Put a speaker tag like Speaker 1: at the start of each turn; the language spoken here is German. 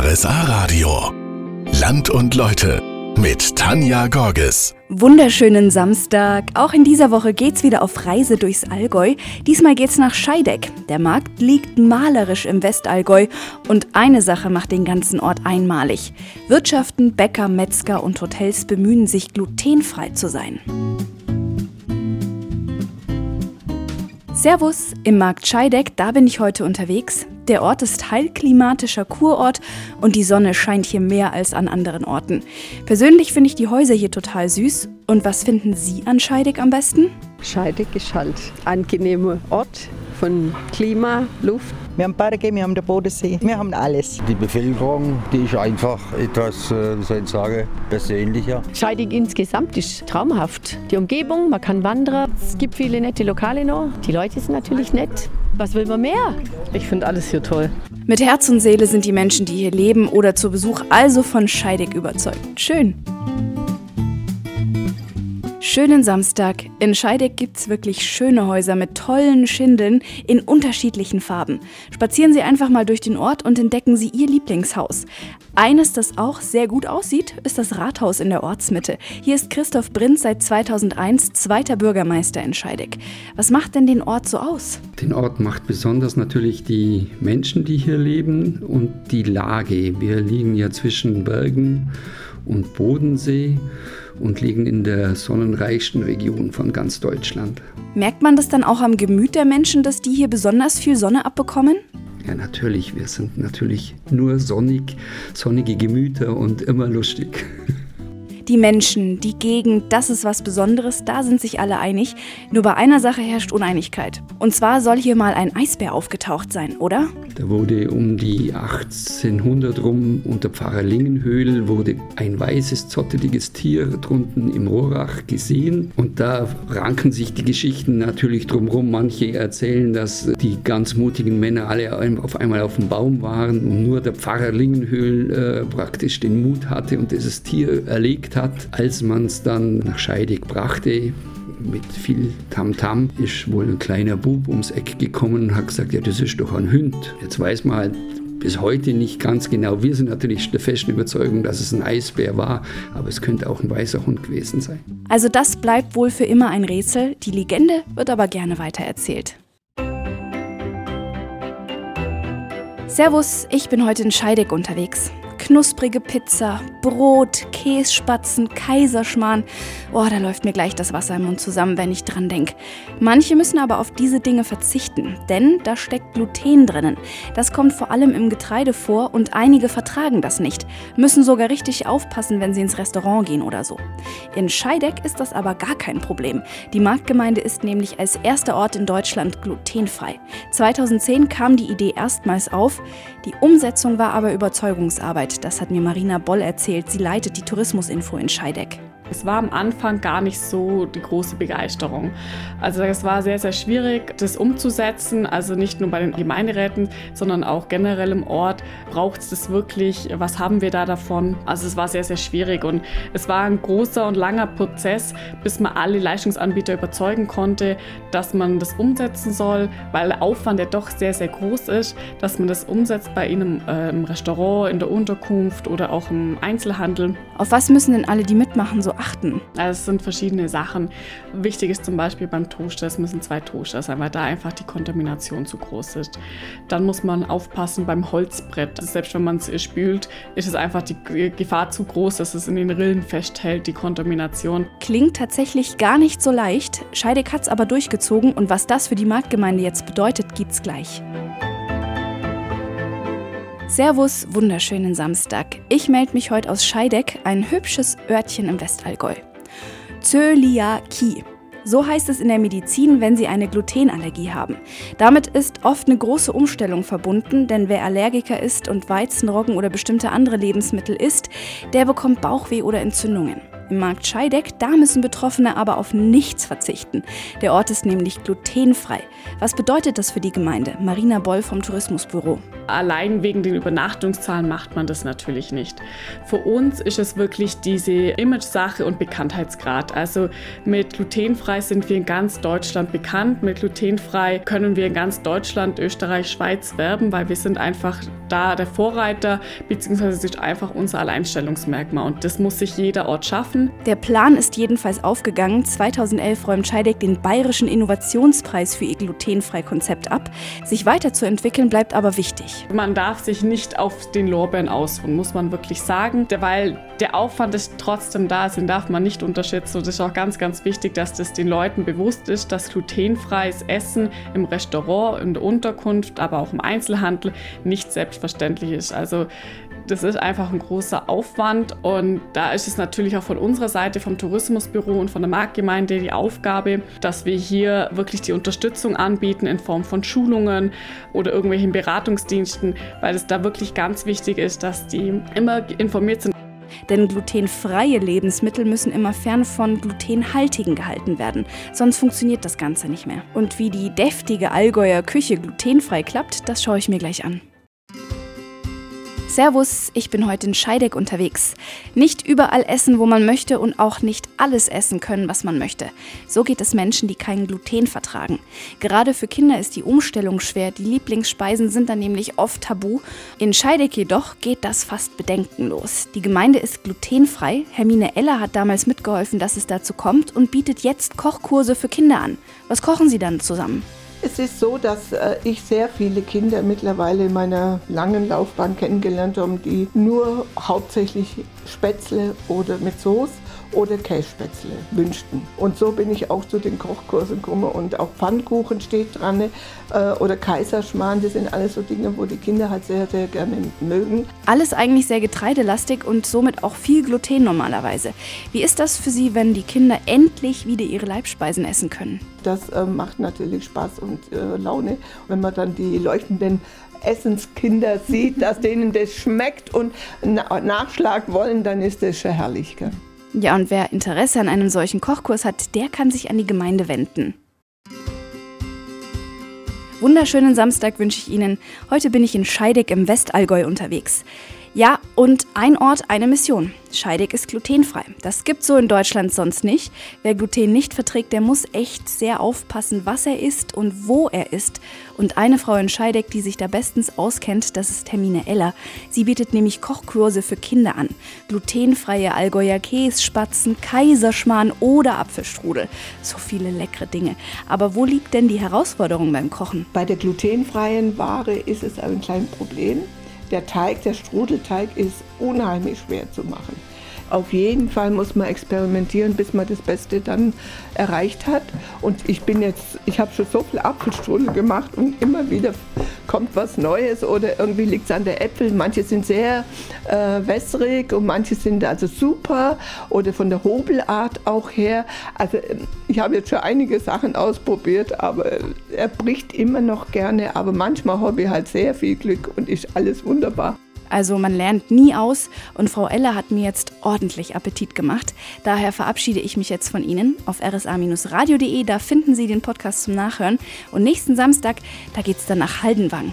Speaker 1: RSA Radio. Land und Leute mit Tanja Gorges.
Speaker 2: Wunderschönen Samstag. Auch in dieser Woche geht's wieder auf Reise durchs Allgäu. Diesmal geht's nach Scheideck. Der Markt liegt malerisch im Westallgäu und eine Sache macht den ganzen Ort einmalig. Wirtschaften, Bäcker, Metzger und Hotels bemühen sich glutenfrei zu sein. Servus, im Markt Scheideck, da bin ich heute unterwegs. Der Ort ist heilklimatischer Kurort und die Sonne scheint hier mehr als an anderen Orten. Persönlich finde ich die Häuser hier total süß. Und was finden Sie an Scheideck am besten?
Speaker 3: Scheideck ist halt ein angenehmer Ort von Klima, Luft.
Speaker 4: Wir haben Berge, wir haben den Bodensee, wir haben alles.
Speaker 5: Die Bevölkerung, die ist einfach etwas, äh, wie soll ich sagen, persönlicher.
Speaker 3: Scheidig insgesamt ist traumhaft. Die Umgebung, man kann wandern, es gibt viele nette Lokale noch. Die Leute sind natürlich nett. Was will man mehr?
Speaker 6: Ich finde alles hier toll.
Speaker 2: Mit Herz und Seele sind die Menschen, die hier leben oder zu Besuch also von Scheidig überzeugt. Schön. Schönen Samstag. In Scheideck gibt's wirklich schöne Häuser mit tollen Schindeln in unterschiedlichen Farben. Spazieren Sie einfach mal durch den Ort und entdecken Sie Ihr Lieblingshaus. Eines, das auch sehr gut aussieht, ist das Rathaus in der Ortsmitte. Hier ist Christoph Brinz seit 2001 zweiter Bürgermeister in Scheideck. Was macht denn den Ort so aus?
Speaker 7: Den Ort macht besonders natürlich die Menschen, die hier leben und die Lage. Wir liegen ja zwischen Bergen und Bodensee und liegen in der sonnenreichsten Region von ganz Deutschland.
Speaker 2: Merkt man das dann auch am Gemüt der Menschen, dass die hier besonders viel Sonne abbekommen?
Speaker 7: Ja, natürlich. Wir sind natürlich nur sonnig, sonnige Gemüter und immer lustig.
Speaker 2: Die Menschen, die Gegend, das ist was Besonderes, da sind sich alle einig. Nur bei einer Sache herrscht Uneinigkeit. Und zwar soll hier mal ein Eisbär aufgetaucht sein, oder?
Speaker 7: Da wurde um die 1800 rum unter Pfarrer Lingenhöhl wurde ein weißes, zotteliges Tier drunten im Rohrach gesehen. Und da ranken sich die Geschichten natürlich drumherum. Manche erzählen, dass die ganz mutigen Männer alle auf einmal auf dem Baum waren und nur der Pfarrer Lingenhöhl äh, praktisch den Mut hatte und dieses Tier erlegt hat. Als man es dann nach Scheidig brachte, mit viel Tamtam, -Tam, ist wohl ein kleiner Bub ums Eck gekommen und hat gesagt, ja, das ist doch ein Hund. Jetzt weiß man halt bis heute nicht ganz genau. Wir sind natürlich der festen Überzeugung, dass es ein Eisbär war, aber es könnte auch ein weißer Hund gewesen sein.
Speaker 2: Also das bleibt wohl für immer ein Rätsel. Die Legende wird aber gerne weitererzählt. Servus, ich bin heute in Scheideck unterwegs knusprige Pizza, Brot, Kässpatzen, Kaiserschmarrn. Oh, da läuft mir gleich das Wasser im Mund zusammen, wenn ich dran denke. Manche müssen aber auf diese Dinge verzichten, denn da steckt Gluten drinnen. Das kommt vor allem im Getreide vor und einige vertragen das nicht, müssen sogar richtig aufpassen, wenn sie ins Restaurant gehen oder so. In Scheideck ist das aber gar kein Problem. Die Marktgemeinde ist nämlich als erster Ort in Deutschland glutenfrei. 2010 kam die Idee erstmals auf, die Umsetzung war aber Überzeugungsarbeit. Das hat mir Marina Boll erzählt. Sie leitet die Tourismusinfo in Scheideck.
Speaker 8: Es war am Anfang gar nicht so die große Begeisterung. Also es war sehr, sehr schwierig, das umzusetzen. Also nicht nur bei den Gemeinderäten, sondern auch generell im Ort. Braucht es das wirklich? Was haben wir da davon? Also es war sehr, sehr schwierig und es war ein großer und langer Prozess, bis man alle Leistungsanbieter überzeugen konnte, dass man das umsetzen soll, weil der Aufwand ja doch sehr, sehr groß ist, dass man das umsetzt bei Ihnen äh, im Restaurant, in der Unterkunft oder auch im Einzelhandel.
Speaker 2: Auf was müssen denn alle, die mitmachen, so achten?
Speaker 8: Also es sind verschiedene Sachen. Wichtig ist zum Beispiel beim Toaster, es müssen zwei Toaster sein, weil da einfach die Kontamination zu groß ist. Dann muss man aufpassen beim Holzbrett. Selbst wenn man es spült, ist es einfach die Gefahr zu groß, dass es in den Rillen festhält, die Kontamination.
Speaker 2: Klingt tatsächlich gar nicht so leicht. Scheidek hat es aber durchgezogen und was das für die Marktgemeinde jetzt bedeutet, gibt's gleich. Servus, wunderschönen Samstag. Ich melde mich heute aus Scheideck, ein hübsches Örtchen im Westallgäu. Zöliakie. So heißt es in der Medizin, wenn Sie eine Glutenallergie haben. Damit ist oft eine große Umstellung verbunden, denn wer Allergiker ist und Weizen, Roggen oder bestimmte andere Lebensmittel isst, der bekommt Bauchweh oder Entzündungen. Im Markt Scheideck, da müssen Betroffene aber auf nichts verzichten. Der Ort ist nämlich glutenfrei. Was bedeutet das für die Gemeinde? Marina Boll vom Tourismusbüro.
Speaker 8: Allein wegen den Übernachtungszahlen macht man das natürlich nicht. Für uns ist es wirklich diese Image-Sache und Bekanntheitsgrad. Also mit glutenfrei sind wir in ganz Deutschland bekannt. Mit glutenfrei können wir in ganz Deutschland, Österreich, Schweiz werben, weil wir sind einfach da der Vorreiter, beziehungsweise es ist einfach unser Alleinstellungsmerkmal. Und das muss sich jeder Ort schaffen.
Speaker 2: Der Plan ist jedenfalls aufgegangen. 2011 räumt Scheideck den Bayerischen Innovationspreis für ihr glutenfrei Konzept ab. Sich weiterzuentwickeln bleibt aber wichtig.
Speaker 8: Man darf sich nicht auf den Lorbeeren ausruhen, muss man wirklich sagen, weil der Aufwand ist trotzdem da, den darf man nicht unterschätzen. Und es ist auch ganz, ganz wichtig, dass das den Leuten bewusst ist, dass glutenfreies Essen im Restaurant, in der Unterkunft, aber auch im Einzelhandel nicht selbstverständlich ist. Also das ist einfach ein großer Aufwand und da ist es natürlich auch von unserer Seite, vom Tourismusbüro und von der Marktgemeinde die Aufgabe, dass wir hier wirklich die Unterstützung anbieten in Form von Schulungen oder irgendwelchen Beratungsdiensten, weil es da wirklich ganz wichtig ist, dass die immer informiert sind.
Speaker 2: Denn glutenfreie Lebensmittel müssen immer fern von glutenhaltigen gehalten werden, sonst funktioniert das Ganze nicht mehr. Und wie die deftige Allgäuer Küche glutenfrei klappt, das schaue ich mir gleich an. Servus, ich bin heute in Scheideck unterwegs. Nicht überall essen, wo man möchte und auch nicht alles essen können, was man möchte. So geht es Menschen, die kein Gluten vertragen. Gerade für Kinder ist die Umstellung schwer, die Lieblingsspeisen sind dann nämlich oft tabu. In Scheideck jedoch geht das fast bedenkenlos. Die Gemeinde ist glutenfrei. Hermine Eller hat damals mitgeholfen, dass es dazu kommt und bietet jetzt Kochkurse für Kinder an. Was kochen Sie dann zusammen?
Speaker 6: Es ist so, dass äh, ich sehr viele Kinder mittlerweile in meiner langen Laufbahn kennengelernt habe, die nur hauptsächlich Spätzle oder mit Soße oder Kässpätzle wünschten. Und so bin ich auch zu den Kochkursen gekommen und auch Pfannkuchen steht dran äh, oder Kaiserschmarrn, das sind alles so Dinge, wo die Kinder halt sehr, sehr gerne mögen.
Speaker 2: Alles eigentlich sehr getreidelastig und somit auch viel Gluten normalerweise. Wie ist das für Sie, wenn die Kinder endlich wieder ihre Leibspeisen essen können?
Speaker 6: Das äh, macht natürlich Spaß und äh, Laune, wenn man dann die leuchtenden Essenskinder sieht, dass denen das schmeckt und Nachschlag wollen, dann ist das schon herrlich. Gell?
Speaker 2: Ja, und wer Interesse an einem solchen Kochkurs hat, der kann sich an die Gemeinde wenden. Wunderschönen Samstag wünsche ich Ihnen. Heute bin ich in Scheideck im Westallgäu unterwegs. Ja, und ein Ort, eine Mission. Scheidig ist glutenfrei. Das gibt so in Deutschland sonst nicht. Wer Gluten nicht verträgt, der muss echt sehr aufpassen, was er isst und wo er isst. Und eine Frau in Scheideck, die sich da bestens auskennt, das ist Hermine Eller. Sie bietet nämlich Kochkurse für Kinder an. Glutenfreie Allgäuer Käse, Spatzen, Kaiserschmarrn oder Apfelstrudel. So viele leckere Dinge. Aber wo liegt denn die Herausforderung beim Kochen?
Speaker 6: Bei der glutenfreien Ware ist es ein kleines Problem der Teig, der Strudelteig ist unheimlich schwer zu machen. Auf jeden Fall muss man experimentieren, bis man das Beste dann erreicht hat. Und ich bin jetzt, ich habe schon so viel Apfelstrudel gemacht und immer wieder kommt was Neues oder irgendwie liegt es an der Äpfel. Manche sind sehr äh, wässrig und manche sind also super oder von der Hobelart auch her. Also ähm, ich habe jetzt schon einige Sachen ausprobiert, aber er bricht immer noch gerne. Aber manchmal habe ich halt sehr viel Glück und ist alles wunderbar.
Speaker 2: Also man lernt nie aus und Frau Eller hat mir jetzt ordentlich Appetit gemacht. Daher verabschiede ich mich jetzt von Ihnen auf rsa-radio.de. Da finden Sie den Podcast zum Nachhören. Und nächsten Samstag, da geht es dann nach Haldenwang.